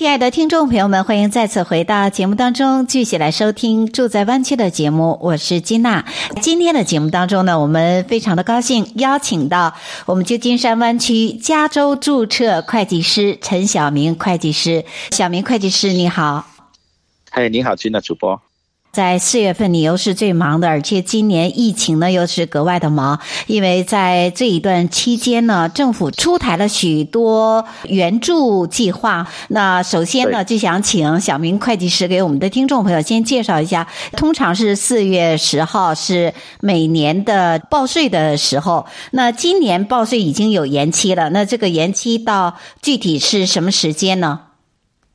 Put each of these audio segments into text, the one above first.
亲爱的听众朋友们，欢迎再次回到节目当中，继续来收听《住在湾区》的节目。我是金娜。今天的节目当中呢，我们非常的高兴邀请到我们旧金山湾区加州注册会计师陈晓明会计师。小明会计师，你好。嗨，你好，金娜主播。在四月份，你又是最忙的，而且今年疫情呢又是格外的忙，因为在这一段期间呢，政府出台了许多援助计划。那首先呢，就想请小明会计师给我们的听众朋友先介绍一下。通常是四月十号是每年的报税的时候，那今年报税已经有延期了，那这个延期到具体是什么时间呢？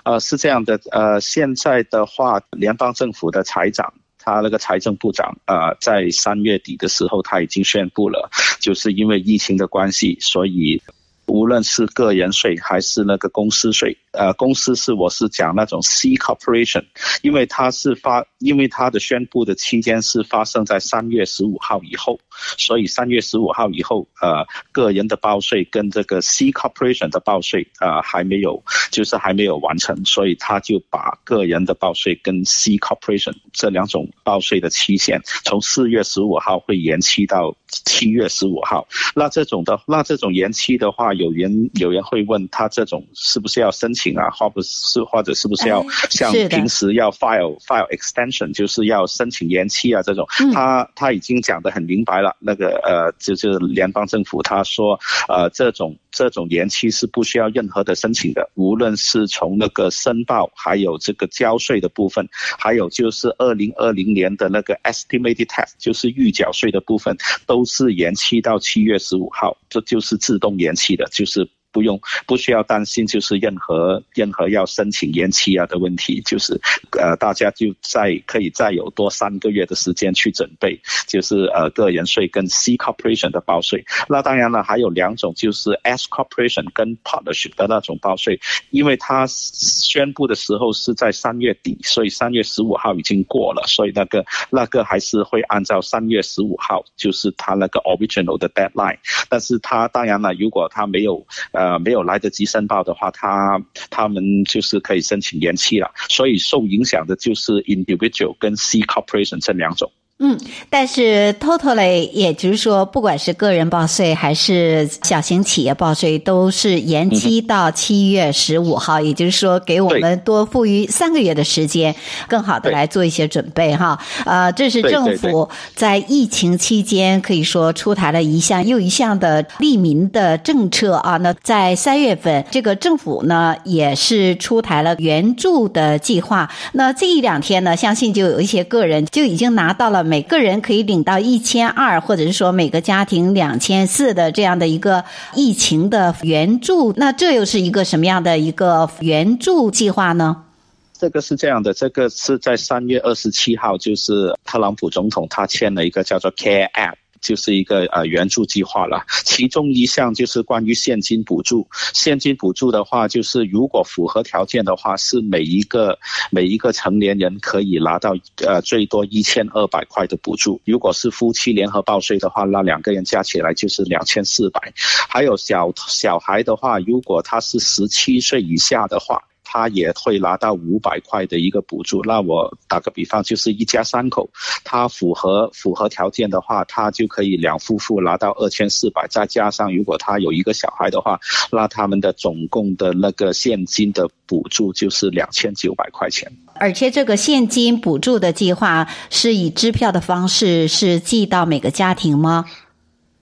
呃，是这样的，呃，现在的话，联邦政府的财长，他那个财政部长，呃，在三月底的时候，他已经宣布了，就是因为疫情的关系，所以。无论是个人税还是那个公司税，呃，公司是我是讲那种 C corporation，因为它是发，因为它的宣布的期间是发生在三月十五号以后，所以三月十五号以后，呃，个人的报税跟这个 C corporation 的报税，呃，还没有，就是还没有完成，所以他就把个人的报税跟 C corporation 这两种报税的期限，从四月十五号会延期到七月十五号。那这种的，那这种延期的话。有人有人会问他这种是不是要申请啊，或不是或者是不是要像平时要 file file extension，就是要申请延期啊这种，他他已经讲得很明白了。那个呃，就是联邦政府他说，呃，这种这种延期是不需要任何的申请的，无论是从那个申报，还有这个交税的部分，还有就是二零二零年的那个 estimated tax，就是预缴税的部分，都是延期到七月十五号，这就是自动延期的。就是不用不需要担心，就是任何任何要申请延期啊的问题，就是呃大家就再可以再有多三个月的时间去准备，就是呃个人税跟 C corporation 的报税。那当然了，还有两种就是 S corporation 跟 partnership 的那种报税，因为它宣布的时候是在三月底，所以三月十五号已经过了，所以那个那个还是会按照三月十五号，就是它那个 original 的 deadline。但是它当然了，如果它没有呃。呃，没有来得及申报的话，他他们就是可以申请延期了。所以受影响的就是 individual 跟 C corporation 这两种。嗯，但是 totally，也就是说，不管是个人报税还是小型企业报税，都是延期到七月十五号，嗯。也就是说，给我们多富裕三个月的时间，更好的来做一些准备哈。呃，这是政府在疫情期间可以说出台了一项又一项的利民的政策啊。那在三月份，这个政府呢也是出台了援助的计划。那这一两天呢，相信就有一些个人就已经拿到了。每个人可以领到一千二，或者是说每个家庭两千四的这样的一个疫情的援助，那这又是一个什么样的一个援助计划呢？这个是这样的，这个是在三月二十七号，就是特朗普总统他签了一个叫做 Care Act。就是一个呃援助计划了，其中一项就是关于现金补助。现金补助的话，就是如果符合条件的话，是每一个每一个成年人可以拿到呃最多一千二百块的补助。如果是夫妻联合报税的话，那两个人加起来就是两千四百。还有小小孩的话，如果他是十七岁以下的话。他也会拿到五百块的一个补助。那我打个比方，就是一家三口，他符合符合条件的话，他就可以两夫妇拿到二千四百，再加上如果他有一个小孩的话，那他们的总共的那个现金的补助就是两千九百块钱。而且这个现金补助的计划是以支票的方式是寄到每个家庭吗？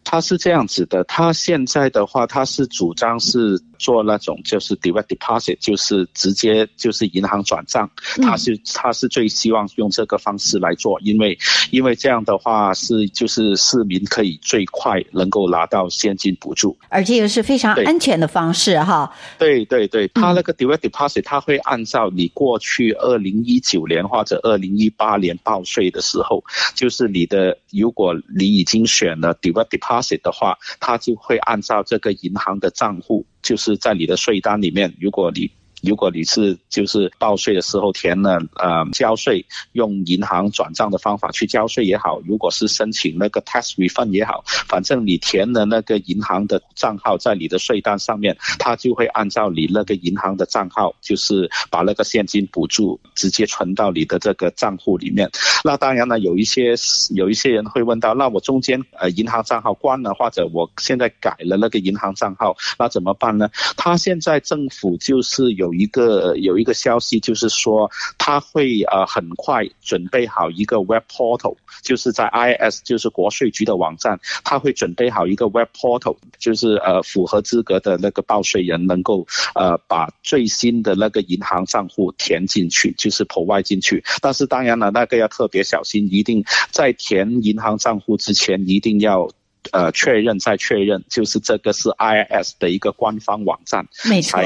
他是这样子的，他现在的话，他是主张是。做那种就是 direct deposit，就是直接就是银行转账，他是他是最希望用这个方式来做，因为因为这样的话是就是市民可以最快能够拿到现金补助，而且又是非常安全的方式哈。对对对，他那个 direct deposit，他会按照你过去二零一九年或者二零一八年报税的时候，就是你的如果你已经选了 direct deposit 的话，他就会按照这个银行的账户，就是在你的税单里面，如果你。如果你是就是报税的时候填了呃交税，用银行转账的方法去交税也好，如果是申请那个 tax refund 也好，反正你填了那个银行的账号在你的税单上面，他就会按照你那个银行的账号，就是把那个现金补助直接存到你的这个账户里面。那当然了，有一些有一些人会问到，那我中间呃银行账号关了，或者我现在改了那个银行账号，那怎么办呢？他现在政府就是有。一个有一个消息，就是说他会呃很快准备好一个 web portal，就是在 IRS 就是国税局的网站，他会准备好一个 web portal，就是呃符合资格的那个报税人能够呃把最新的那个银行账户填进去，就是 provide 进去。但是当然了，那个要特别小心，一定在填银行账户之前一定要呃确认再确认，就是这个是 IRS 的一个官方网站，没错。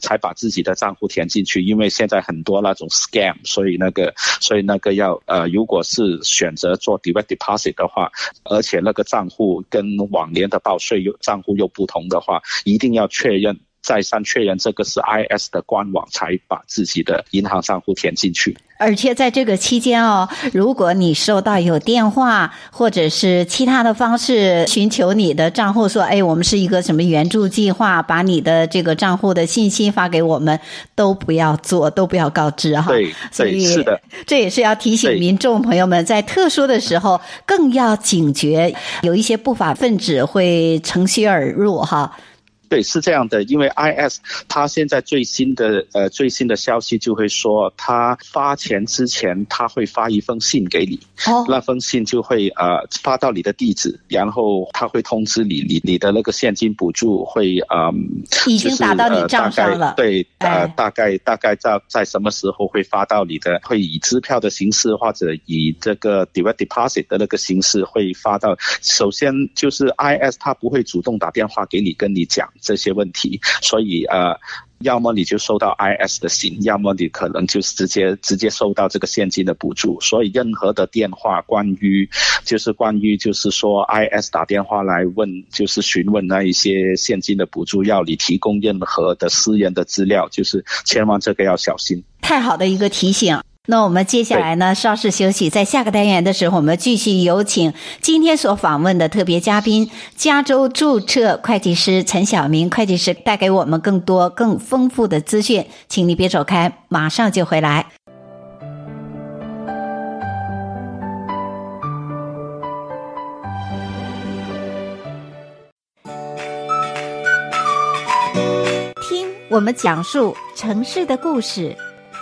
才把自己的账户填进去，因为现在很多那种 scam，所以那个，所以那个要呃，如果是选择做 direct deposit 的话，而且那个账户跟往年的报税又账户又不同的话，一定要确认。再三确认这个是 IS 的官网，才把自己的银行账户填进去。而且在这个期间哦，如果你收到有电话或者是其他的方式寻求你的账户，说：“哎，我们是一个什么援助计划，把你的这个账户的信息发给我们，都不要做，都不要告知哈。”对，所以是的，这也是要提醒民众朋友们，在特殊的时候更要警觉，有一些不法分子会乘虚而入哈。对，是这样的，因为 IS 他现在最新的呃最新的消息就会说，他发钱之前他会发一封信给你，哦，那封信就会呃发到你的地址，然后他会通知你，你你的那个现金补助会嗯、呃、已经打到你账上了，就是呃、对，呃大概大概在在什么时候会发到你的，会以支票的形式或者以这个 direct deposit 的那个形式会发到。首先就是 IS 他不会主动打电话给你跟你讲。这些问题，所以呃，要么你就收到 IS 的信，要么你可能就是直接直接收到这个现金的补助。所以任何的电话关于就是关于就是说 IS 打电话来问，就是询问那一些现金的补助，要你提供任何的私人的资料，就是千万这个要小心。太好的一个提醒。那我们接下来呢，稍事休息，在下个单元的时候，我们继续有请今天所访问的特别嘉宾，加州注册会计师陈晓明会计师，带给我们更多更丰富的资讯，请你别走开，马上就回来。听我们讲述城市的故事。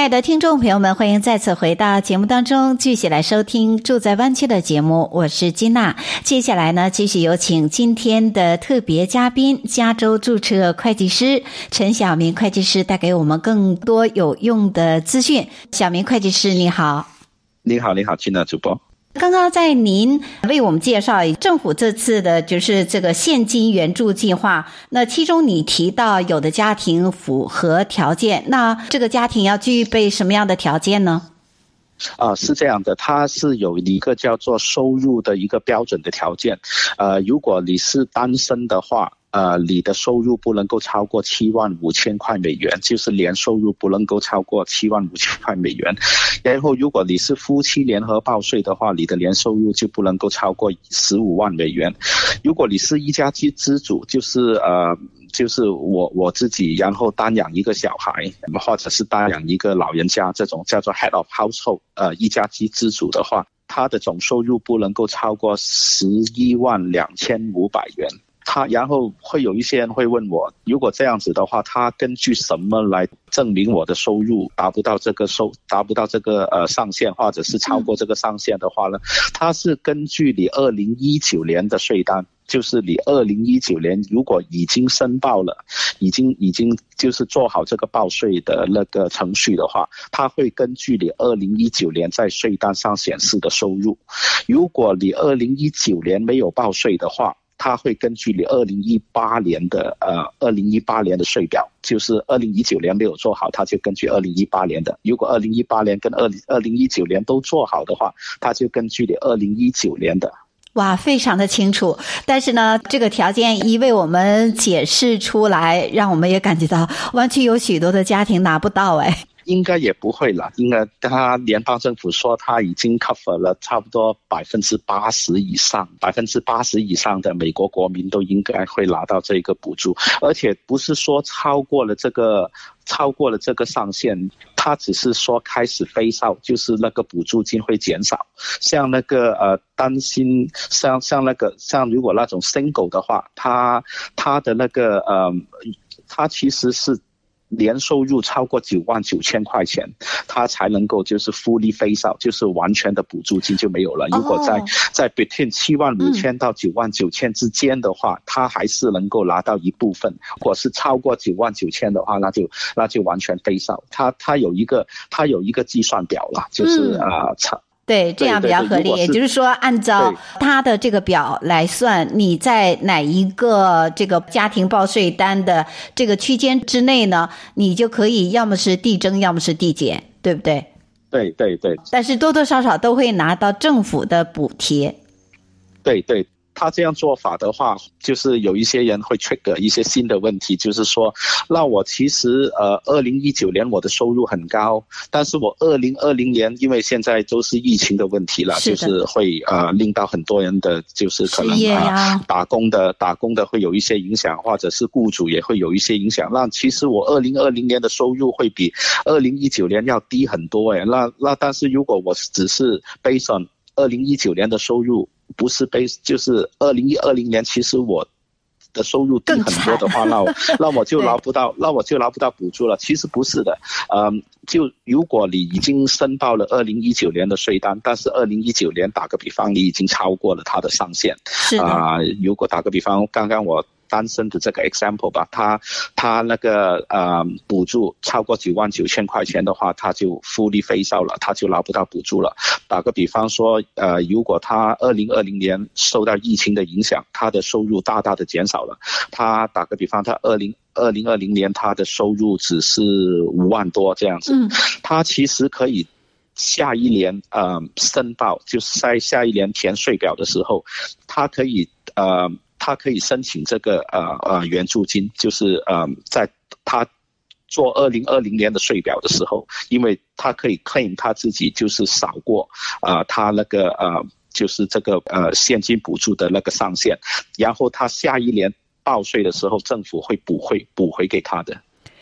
亲爱的听众朋友们，欢迎再次回到节目当中，继续来收听《住在湾区》的节目。我是金娜。接下来呢，继续有请今天的特别嘉宾——加州注册会计师陈小明会计师，带给我们更多有用的资讯。小明会计师，你好。你好，你好，金娜主播。刚刚在您为我们介绍政府这次的就是这个现金援助计划，那其中你提到有的家庭符合条件，那这个家庭要具备什么样的条件呢？啊，是这样的，它是有一个叫做收入的一个标准的条件，呃，如果你是单身的话。呃，你的收入不能够超过七万五千块美元，就是年收入不能够超过七万五千块美元。然后，如果你是夫妻联合报税的话，你的年收入就不能够超过十五万美元。如果你是一家之之主，就是呃，就是我我自己，然后单养一个小孩，或者是单养一个老人家，这种叫做 head of household，呃，一家之之主的话。他的总收入不能够超过十一万两千五百元。他然后会有一些人会问我，如果这样子的话，他根据什么来证明我的收入达不到这个收达不到这个呃上限，或者是超过这个上限的话呢？他是根据你二零一九年的税单，就是你二零一九年如果已经申报了，已经已经就是做好这个报税的那个程序的话，他会根据你二零一九年在税单上显示的收入，如果你二零一九年没有报税的话。他会根据你二零一八年的呃二零一八年的税表，就是二零一九年没有做好，他就根据二零一八年的。如果二零一八年跟二零二零一九年都做好的话，他就根据你二零一九年的。哇，非常的清楚。但是呢，这个条件一为我们解释出来，让我们也感觉到，湾区有许多的家庭拿不到哎。应该也不会了，应该他联邦政府说他已经 cover 了差不多百分之八十以上，百分之八十以上的美国国民都应该会拿到这个补助，而且不是说超过了这个超过了这个上限，他只是说开始飞少就是那个补助金会减少。像那个呃担心像像那个像如果那种 single 的话，他他的那个呃他其实是。年收入超过九万九千块钱，他才能够就是 fully phase out，就是完全的补助金就没有了。如果在在 between 七万五千到九万九千之间的话，他还是能够拿到一部分。如果是超过九万九千的话，那就那就完全 phase out。他他有一个他有一个计算表了，就是啊差。对，这样比较合理。也就是说，按照他的这个表来算，你在哪一个这个家庭报税单的这个区间之内呢？你就可以要么是递增，要么是递减，对不对？对对对。但是多多少少都会拿到政府的补贴。对对。他这样做法的话，就是有一些人会 trigger 一些新的问题，就是说，那我其实呃，二零一九年我的收入很高，但是我二零二零年因为现在都是疫情的问题了，就是会呃令到很多人的就是可能啊打工的打工的会有一些影响，或者是雇主也会有一些影响。那其实我二零二零年的收入会比二零一九年要低很多诶，那那但是如果我只是 based on 二零一九年的收入。不是被，就是二零一二零年，其实我的收入低很多的话，那我 那我就拿不到，那我就拿不到补助了。其实不是的，嗯，就如果你已经申报了二零一九年的税单，但是二零一九年打个比方，你已经超过了它的上限，是啊，呃，如果打个比方，刚刚我。单身的这个 example 吧，他他那个呃补助超过九万九千块钱的话，他就 fully phase 了，他就拿不到补助了。打个比方说，呃，如果他二零二零年受到疫情的影响，他的收入大大的减少了。他打个比方，他二零二零二零年他的收入只是五万多这样子，嗯，他其实可以下一年呃申报，就是在下一年填税表的时候，他可以呃。他可以申请这个呃呃援助金，就是呃在他做二零二零年的税表的时候，因为他可以 claim 他自己就是少过、呃、他那个呃就是这个呃现金补助的那个上限，然后他下一年报税的时候，政府会补回补回给他的。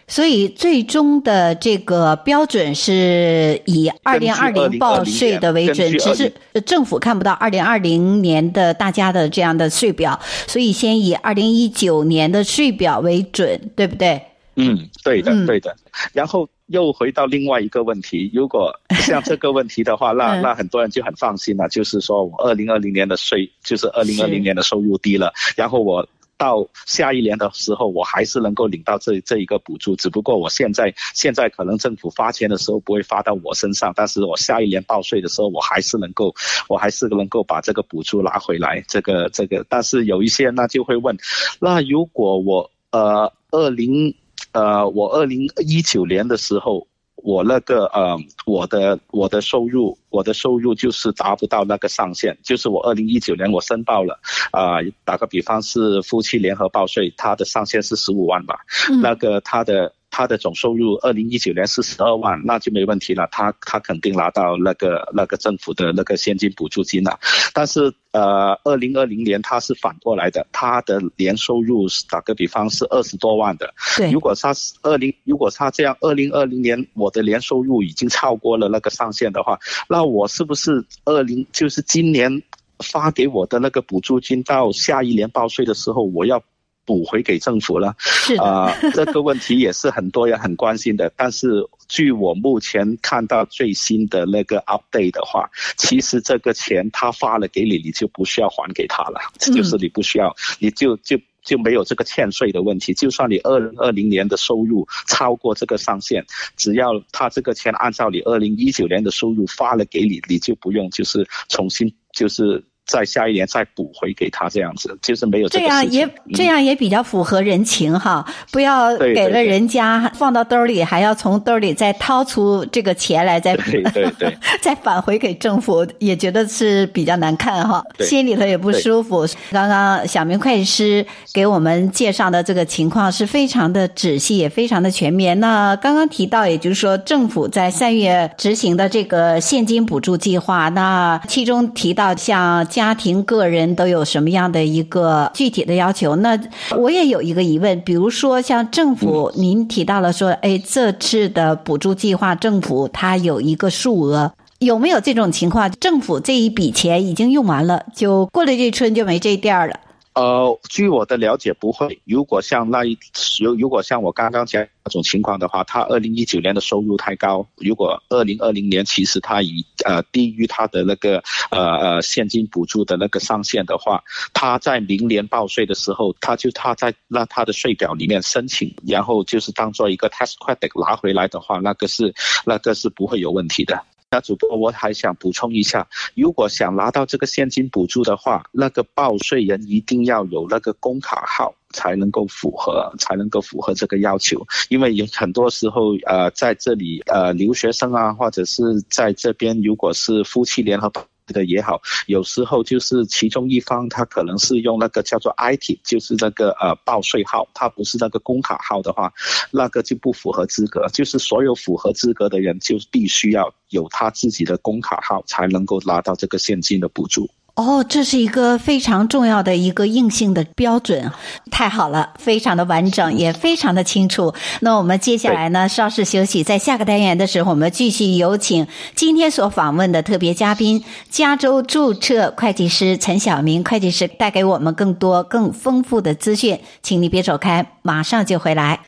所以最终的这个标准是以二零二零报税的为准，只是政府看不到二零二零年的大家的这样的税表，所以先以二零一九年的税表为准，对不对？嗯，对的，对的。然后又回到另外一个问题，如果像这个问题的话，那那很多人就很放心了，就是说我二零二零年的税就是二零二零年的收入低了，然后我。到下一年的时候，我还是能够领到这这一个补助，只不过我现在现在可能政府发钱的时候不会发到我身上，但是我下一年报税的时候，我还是能够，我还是能够把这个补助拿回来。这个这个，但是有一些人呢就会问，那如果我呃二零呃我二零一九年的时候。我那个呃，我的我的收入，我的收入就是达不到那个上限，就是我二零一九年我申报了，啊、呃，打个比方是夫妻联合报税，它的上限是十五万吧，嗯、那个它的他的总收入二零一九年是十二万，那就没问题了，他他肯定拿到那个那个政府的那个现金补助金了。但是呃，二零二零年他是反过来的，他的年收入打个比方是二十多万的。对，如果他是二零，如果他这样，二零二零年我的年收入已经超过了那个上限的话，那我是不是二零就是今年发给我的那个补助金到下一年报税的时候我要？补回给政府了，是啊、呃，这个问题也是很多人很关心的。但是据我目前看到最新的那个 update 的话，其实这个钱他发了给你，你就不需要还给他了，嗯、就是你不需要，你就就就没有这个欠税的问题。就算你二零二零年的收入超过这个上限，只要他这个钱按照你二零一九年的收入发了给你，你就不用就是重新就是。在下一年再补回给他，这样子就是没有这，这样也这样也比较符合人情哈，不要给了人家放到兜里，还要从兜里再掏出这个钱来再对对对，再返回给政府，也觉得是比较难看哈，心里头也不舒服。刚刚小明会计师给我们介绍的这个情况是非常的仔细，也非常的全面。那刚刚提到，也就是说政府在三月执行的这个现金补助计划，那其中提到像。家庭、个人都有什么样的一个具体的要求？那我也有一个疑问，比如说像政府，您提到了说，哎，这次的补助计划，政府它有一个数额，有没有这种情况？政府这一笔钱已经用完了，就过了这村就没这店了。呃，据我的了解，不会。如果像那一，如如果像我刚刚讲那种情况的话，他二零一九年的收入太高，如果二零二零年其实他已呃低于他的那个呃呃现金补助的那个上限的话，他在明年报税的时候，他就他在那他的税表里面申请，然后就是当做一个 tax credit 拿回来的话，那个是那个是不会有问题的。那主播，我还想补充一下，如果想拿到这个现金补助的话，那个报税人一定要有那个工卡号，才能够符合，才能够符合这个要求。因为有很多时候，呃，在这里，呃，留学生啊，或者是在这边，如果是夫妻联合。的也好，有时候就是其中一方他可能是用那个叫做 IT，就是那个呃报税号，他不是那个工卡号的话，那个就不符合资格。就是所有符合资格的人，就必须要有他自己的工卡号，才能够拿到这个现金的补助。哦，这是一个非常重要的一个硬性的标准，太好了，非常的完整，也非常的清楚。那我们接下来呢，稍事休息，在下个单元的时候，我们继续有请今天所访问的特别嘉宾，加州注册会计师陈晓明会计师，带给我们更多更丰富的资讯。请你别走开，马上就回来。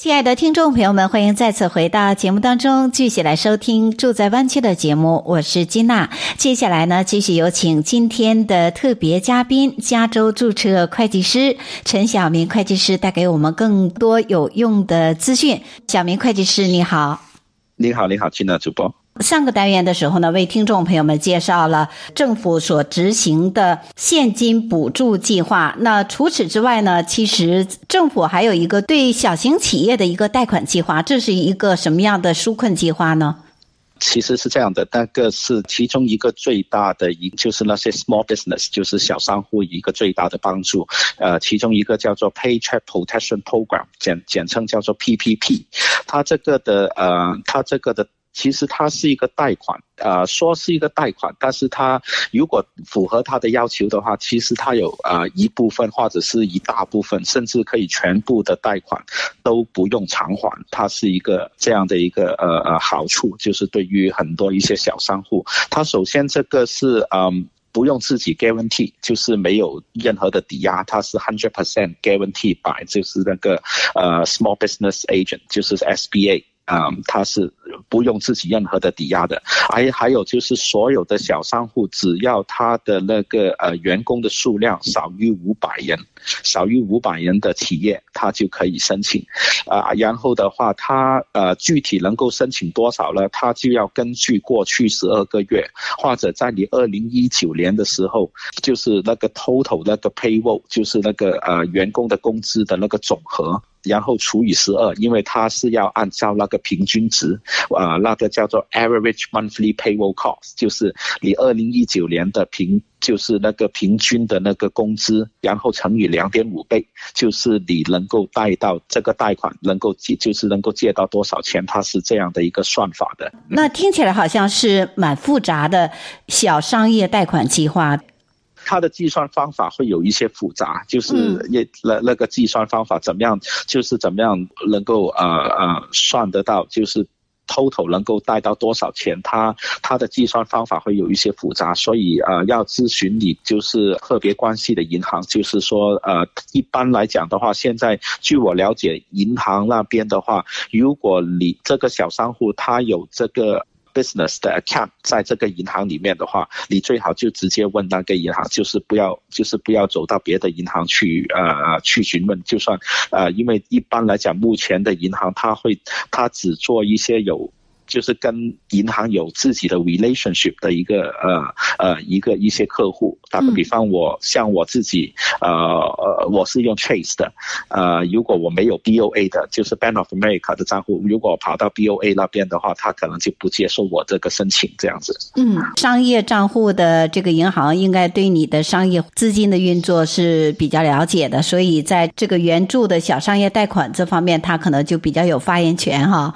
亲爱的听众朋友们，欢迎再次回到节目当中，继续来收听《住在湾区》的节目。我是金娜。接下来呢，继续有请今天的特别嘉宾——加州注册会计师陈晓明会计师，带给我们更多有用的资讯。小明会计师，你好。你好，你好，金娜主播。上个单元的时候呢，为听众朋友们介绍了政府所执行的现金补助计划。那除此之外呢，其实政府还有一个对小型企业的一个贷款计划。这是一个什么样的纾困计划呢？其实是这样的，那个是其中一个最大的一，就是那些 small business，就是小商户一个最大的帮助。呃，其中一个叫做 Paycheck Protection Program，简简称叫做 PPP。它这个的呃，它这个的。其实它是一个贷款，呃，说是一个贷款，但是它如果符合它的要求的话，其实它有呃一部分或者是一大部分，甚至可以全部的贷款都不用偿还。它是一个这样的一个呃呃好处，就是对于很多一些小商户，它首先这个是嗯不用自己 guarantee，就是没有任何的抵押，它是 hundred percent guarantee by 就是那个呃 small business agent，就是 SBA。啊、嗯，它是不用自己任何的抵押的。还还有就是所有的小商户，只要他的那个呃员工的数量少于五百人，少于五百人的企业，他就可以申请。啊，然后的话，他呃具体能够申请多少呢？他就要根据过去十二个月，或者在你二零一九年的时候，就是那个 total 那个 payroll，就是那个呃员工的工资的那个总和。然后除以十二，因为它是要按照那个平均值，啊、那个叫做 average monthly payroll cost，就是你二零一九年的平，就是那个平均的那个工资，然后乘以两点五倍，就是你能够贷到这个贷款能够借，就是能够借到多少钱，它是这样的一个算法的。那听起来好像是蛮复杂的小商业贷款计划。它的计算方法会有一些复杂，就是那那个计算方法怎么样，就是怎么样能够呃呃算得到，就是 total 能够贷到多少钱，它它的计算方法会有一些复杂，所以呃要咨询你就是特别关系的银行，就是说呃一般来讲的话，现在据我了解，银行那边的话，如果你这个小商户他有这个。Business 的 account 在这个银行里面的话，你最好就直接问那个银行，就是不要，就是不要走到别的银行去，呃，去询问。就算，呃，因为一般来讲，目前的银行它会，它只做一些有。就是跟银行有自己的 relationship 的一个呃呃一个一些客户，打个比方我，像我自己，呃呃，我是用 Chase 的，呃，如果我没有 BOA 的，就是 Bank of America 的账户，如果跑到 BOA 那边的话，他可能就不接受我这个申请这样子。嗯，商业账户的这个银行应该对你的商业资金的运作是比较了解的，所以在这个援助的小商业贷款这方面，他可能就比较有发言权哈。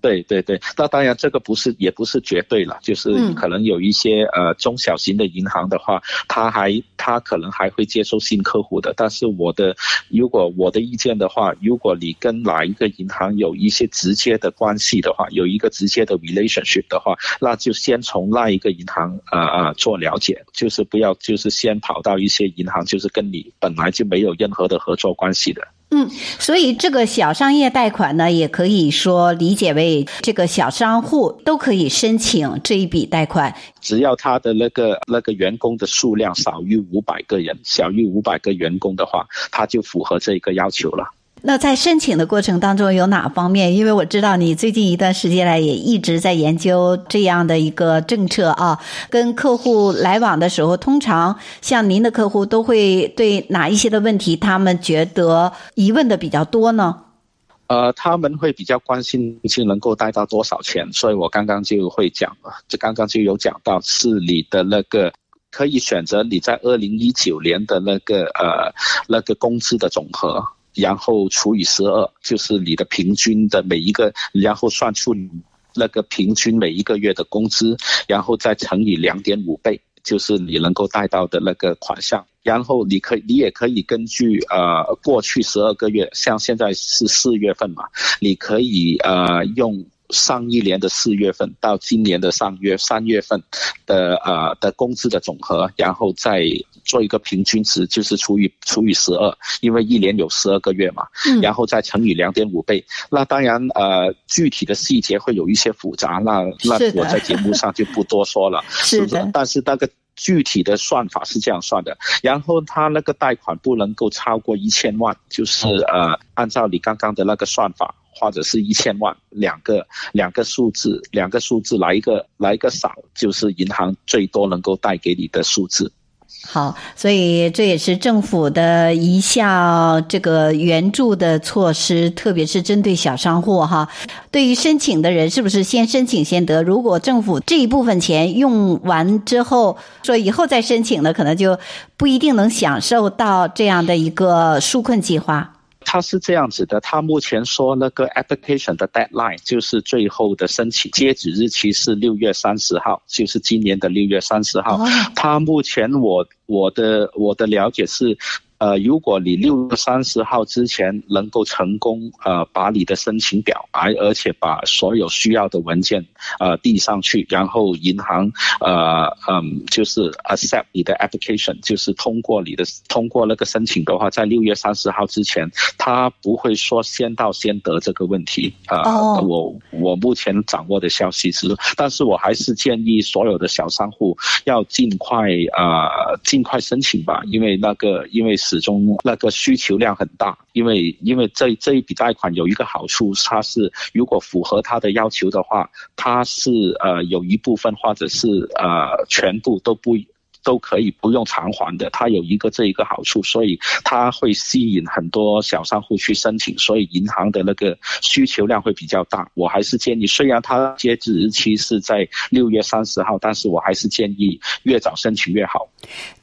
对对对，那当然这个不是也不是绝对了，就是可能有一些呃中小型的银行的话，他还他可能还会接受新客户的。但是我的如果我的意见的话，如果你跟哪一个银行有一些直接的关系的话，有一个直接的 relationship 的话，那就先从那一个银行啊啊、呃、做了解，就是不要就是先跑到一些银行，就是跟你本来就没有任何的合作关系的。嗯，所以这个小商业贷款呢，也可以说理解为这个小商户都可以申请这一笔贷款，只要他的那个那个员工的数量少于五百个人，小于五百个员工的话，他就符合这个要求了。那在申请的过程当中有哪方面？因为我知道你最近一段时间来也一直在研究这样的一个政策啊，跟客户来往的时候，通常像您的客户都会对哪一些的问题，他们觉得疑问的比较多呢？呃，他们会比较关心是能够贷到多少钱，所以我刚刚就会讲了，就刚刚就有讲到是你的那个可以选择你在二零一九年的那个呃那个工资的总和。然后除以十二，就是你的平均的每一个，然后算出那个平均每一个月的工资，然后再乘以两点五倍，就是你能够贷到的那个款项。然后你可以，你也可以根据呃过去十二个月，像现在是四月份嘛，你可以呃用上一年的四月份到今年的上月三月份的呃的工资的总和，然后再。做一个平均值，就是除以除以十二，因为一年有十二个月嘛，嗯，然后再乘以两点五倍。那当然，呃，具体的细节会有一些复杂，那那我在节目上就不多说了。是的，但是那个具体的算法是这样算的。然后他那个贷款不能够超过一千万，就是呃，按照你刚刚的那个算法，或者是一千万，两个两个数字，两个数字来一个来一个少，就是银行最多能够贷给你的数字。好，所以这也是政府的一项这个援助的措施，特别是针对小商户哈。对于申请的人，是不是先申请先得？如果政府这一部分钱用完之后，说以后再申请的，可能就不一定能享受到这样的一个纾困计划。他是这样子的，他目前说那个 application 的 deadline 就是最后的申请截止日期是六月三十号，就是今年的六月三十号。他目前我我的我的了解是，呃，如果你六月三十号之前能够成功呃把你的申请表，而而且把所有需要的文件呃递上去，然后银行呃嗯就是 accept 你的 application，就是通过你的通过那个申请的话，在六月三十号之前，他不会说先到先得这个问题啊。呃 oh. 我我目前掌握的消息是，但是我还是建议所有的小商户要尽快呃尽快申请吧，因为那个因为始终那个需求量很大，因为因为这这一笔贷款有一个好处，它是如果符合他的要求的话，它是呃有一部分或者是呃全部都不。都可以不用偿还的，它有一个这一个好处，所以它会吸引很多小商户去申请，所以银行的那个需求量会比较大。我还是建议，虽然它截止日期是在六月三十号，但是我还是建议越早申请越好。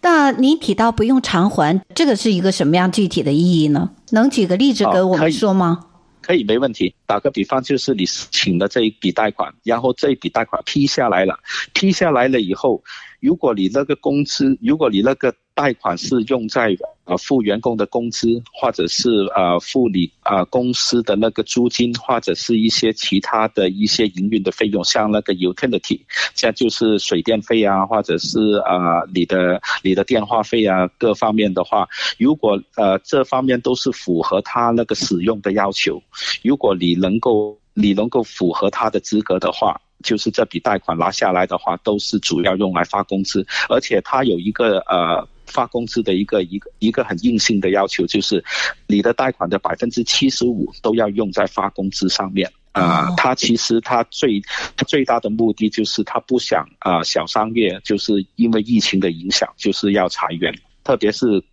那您提到不用偿还，这个是一个什么样具体的意义呢？能举个例子给我们说吗？哦，可以，没问题。打个比方，就是你请的这一笔贷款，然后这一笔贷款批下来了，批下来了以后。如果你那个工资，如果你那个贷款是用在呃付员工的工资，或者是呃付你呃公司的那个租金，或者是一些其他的一些营运的费用，像那个 utility，这就是水电费啊，或者是呃你的你的电话费啊，各方面的话，如果呃这方面都是符合他那个使用的要求，如果你能够你能够符合他的资格的话。就是这笔贷款拿下来的话，都是主要用来发工资，而且它有一个呃发工资的一个一个一个很硬性的要求，就是你的贷款的百分之七十五都要用在发工资上面啊。它、呃、其实他最最大的目的就是他不想啊、呃、小商业就是因为疫情的影响就是要裁员，特别是。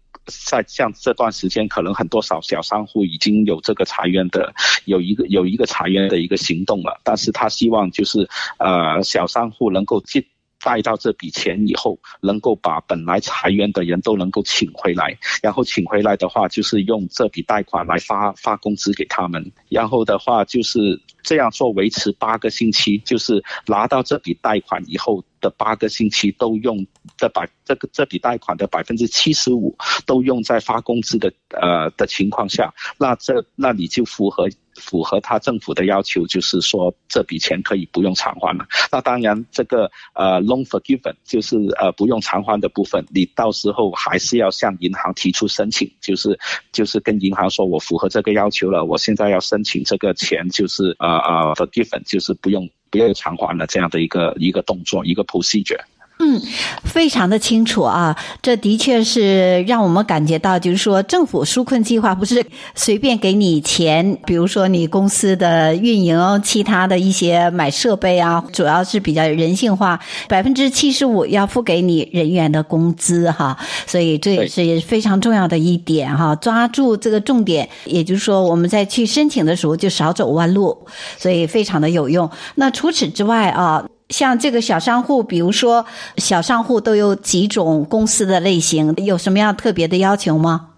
在像这段时间，可能很多小小商户已经有这个裁员的，有一个有一个裁员的一个行动了。但是他希望就是，呃，小商户能够借贷到这笔钱以后，能够把本来裁员的人都能够请回来，然后请回来的话，就是用这笔贷款来发发工资给他们，然后的话就是这样做维持八个星期，就是拿到这笔贷款以后的八个星期都用。这百这个这笔贷款的百分之七十五都用在发工资的呃的情况下，那这那你就符合符合他政府的要求，就是说这笔钱可以不用偿还了。那当然这个呃 loan forgiven 就是呃不用偿还的部分，你到时候还是要向银行提出申请，就是就是跟银行说我符合这个要求了，我现在要申请这个钱，就是呃呃 forgiven 就是不用不用偿还的这样的一个一个动作一个 procedure。嗯，非常的清楚啊，这的确是让我们感觉到，就是说政府纾困计划不是随便给你钱，比如说你公司的运营，其他的一些买设备啊，主要是比较人性化，百分之七十五要付给你人员的工资哈，所以这也是非常重要的一点哈，抓住这个重点，也就是说我们在去申请的时候就少走弯路，所以非常的有用。那除此之外啊。像这个小商户，比如说小商户都有几种公司的类型，有什么样特别的要求吗？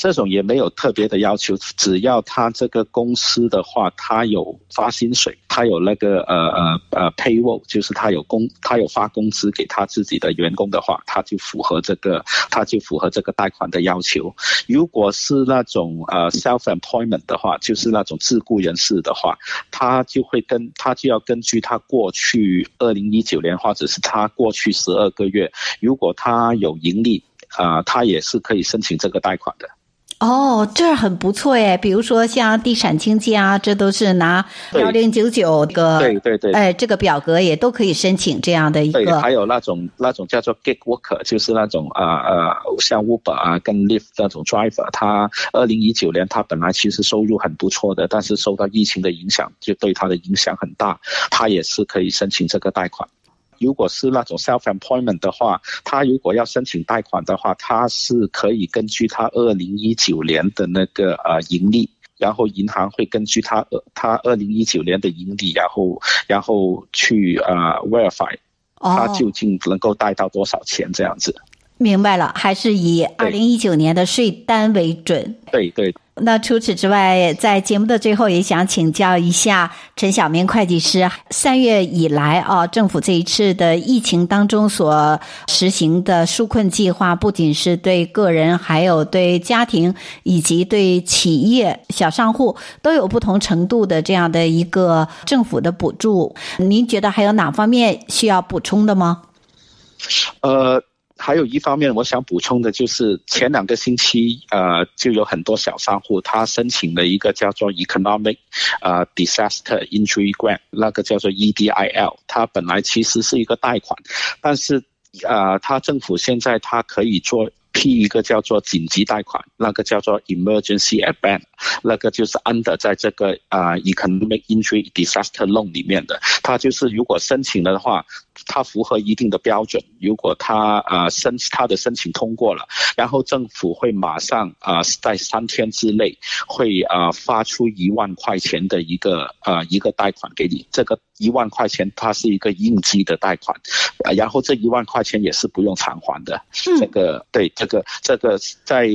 这种也没有特别的要求，只要他这个公司的话，他有发薪水，他有那个呃呃呃 payroll，就是他有工，他有发工资给他自己的员工的话，他就符合这个，他就符合这个贷款的要求。如果是那种呃 self employment 的话，就是那种自雇人士的话，他就会跟他就要根据他过去二零一九年或者是他过去十二个月，如果他有盈利啊，他也是可以申请这个贷款的。哦，这很不错耶，比如说像地产经济啊，这都是拿幺零九九个，对对对，哎，这个表格也都可以申请这样的一个。对，还有那种那种叫做 gig worker，就是那种啊呃，呃，像 Uber 啊跟 Lyft 那种 driver，他二零一九年他本来其实收入很不错的，但是受到疫情的影响，就对他的影响很大，他也是可以申请这个贷款。如果是那种 self-employment 的话，他如果要申请贷款的话，他是可以根据他二零一九年的那个呃盈利，然后银行会根据他呃他二零一九年的盈利，然后然后去呃 verify，他究竟能够贷到多少钱这样子。明白了，还是以二零一九年的税单为准。对对。那除此之外，在节目的最后，也想请教一下陈晓明会计师，三月以来啊，政府这一次的疫情当中所实行的纾困计划，不仅是对个人，还有对家庭以及对企业小商户都有不同程度的这样的一个政府的补助。您觉得还有哪方面需要补充的吗？呃。还有一方面，我想补充的就是前两个星期，呃，就有很多小商户他申请了一个叫做 Economic 呃 Disaster Injury Grant，那个叫做 EDIL，它本来其实是一个贷款，但是呃，他政府现在他可以做。批一个叫做紧急贷款，那个叫做 emergency advance，那个就是 under 在这个啊、economic injury disaster loan 里面的。他就是如果申请了的话，他符合一定的标准，如果他啊申他的申请通过了，然后政府会马上啊、在三天之内会啊、发出一万块钱的一个啊、一个贷款给你。这个一万块钱它是一个应急的贷款，然后这一万块钱也是不用偿还的。这个对。这个这个在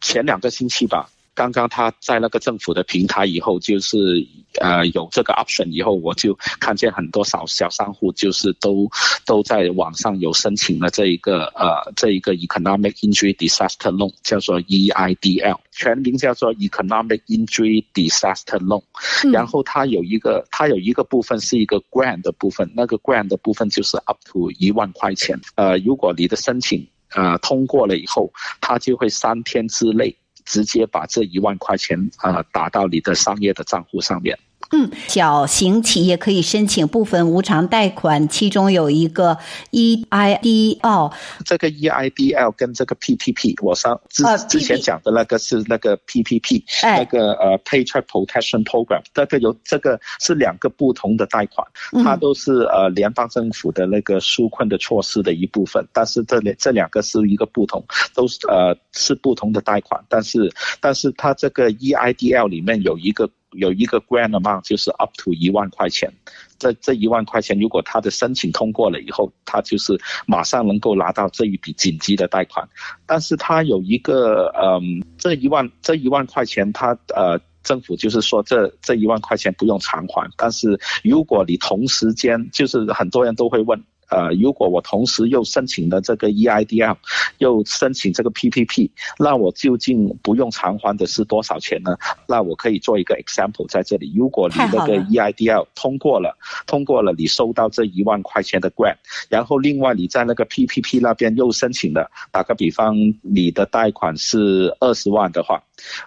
前两个星期吧，刚刚他在那个政府的平台以后，就是呃有这个 option 以后，我就看见很多小小商户就是都都在网上有申请了这一个呃这一个 Economic Injury Disaster Loan，叫做 EIDL，全名叫做 Economic Injury Disaster Loan。然后它有一个它有一个部分是一个 grant 的部分，那个 grant 的部分就是 up to 一万块钱。呃，如果你的申请呃，通过了以后，它就会三天之内直接把这一万块钱啊、打到你的商业的账户上面。嗯，小型企业可以申请部分无偿贷款，其中有一个 EIDL。这个 EIDL 跟这个 PPP，我上之之前讲的那个是那个 PPP，、哎、那个呃 Paycheck Protection Program，这个有这个是两个不同的贷款，它都是呃联邦政府的那个纾困的措施的一部分，但是这里这两个是一个不同，都是呃是不同的贷款，但是但是它这个 EIDL 里面有一个。有一个 grant amount 就是 up to 一万块钱，这这一万块钱，如果他的申请通过了以后，他就是马上能够拿到这一笔紧急的贷款。但是他有一个，嗯，这一万这一万块钱，他呃政府就是说这这一万块钱不用偿还。但是如果你同时间，就是很多人都会问。呃，如果我同时又申请了这个 EIDL，又申请这个 PPP，那我究竟不用偿还的是多少钱呢？那我可以做一个 example 在这里。如果你那个 EIDL 通过了，通过了，你收到这一万块钱的 grant，然后另外你在那个 PPP 那边又申请了，打个比方，你的贷款是二十万的话。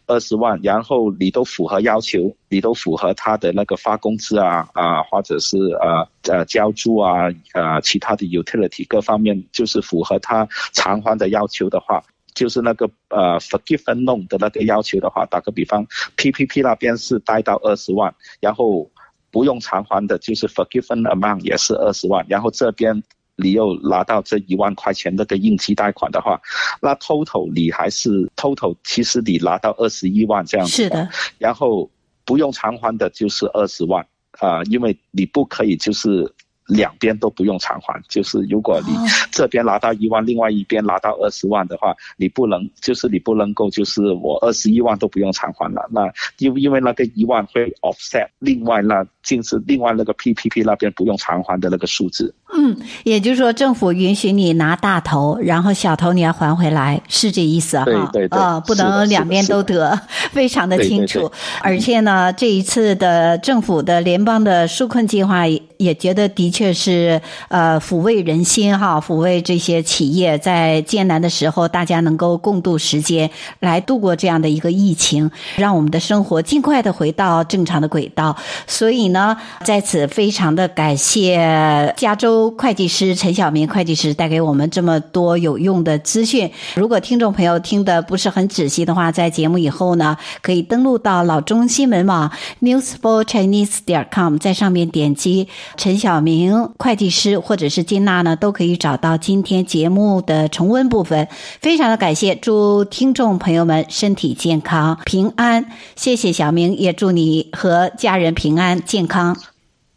二十万，然后你都符合要求，你都符合他的那个发工资啊啊，或者是呃呃交租啊呃其他的 utility 各方面，就是符合他偿还的要求的话，就是那个呃 forgiven loan 的那个要求的话，打个比方，PPP 那边是贷到二十万，然后不用偿还的，就是 forgiven amount 也是二十万，然后这边。你又拿到这一万块钱那个应急贷款的话，那 total 你还是 total，其实你拿到二十一万这样子。是的。然后不用偿还的就是二十万啊、呃，因为你不可以就是。两边都不用偿还，就是如果你这边拿到一万，另外一边拿到二十万的话，你不能，就是你不能够，就是我二十一万都不用偿还了。那因因为那个一万会 offset，另外那就是另外那个 PPP 那边不用偿还的那个数字。嗯，也就是说政府允许你拿大头，然后小头你要还回来，是这意思哈？对对对，啊、哦，不能两边都得，非常的清楚。对对对，而且呢，这一次的政府的联邦的纾困计划也觉得的确。是，呃，抚慰人心哈，抚慰这些企业在艰难的时候，大家能够共度时间，来度过这样的一个疫情，让我们的生活尽快的回到正常的轨道。所以呢，在此非常的感谢加州会计师陈晓明会计师带给我们这么多有用的资讯。如果听众朋友听得不是很仔细的话，在节目以后呢，可以登录到老中新闻网 newsforchinese 点 com，在上面点击陈晓明。会计师或者是金娜呢，都可以找到今天节目的重温部分。非常的感谢，祝听众朋友们身体健康、平安。谢谢小明，也祝你和家人平安健康。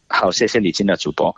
好，谢谢你，金娜主播。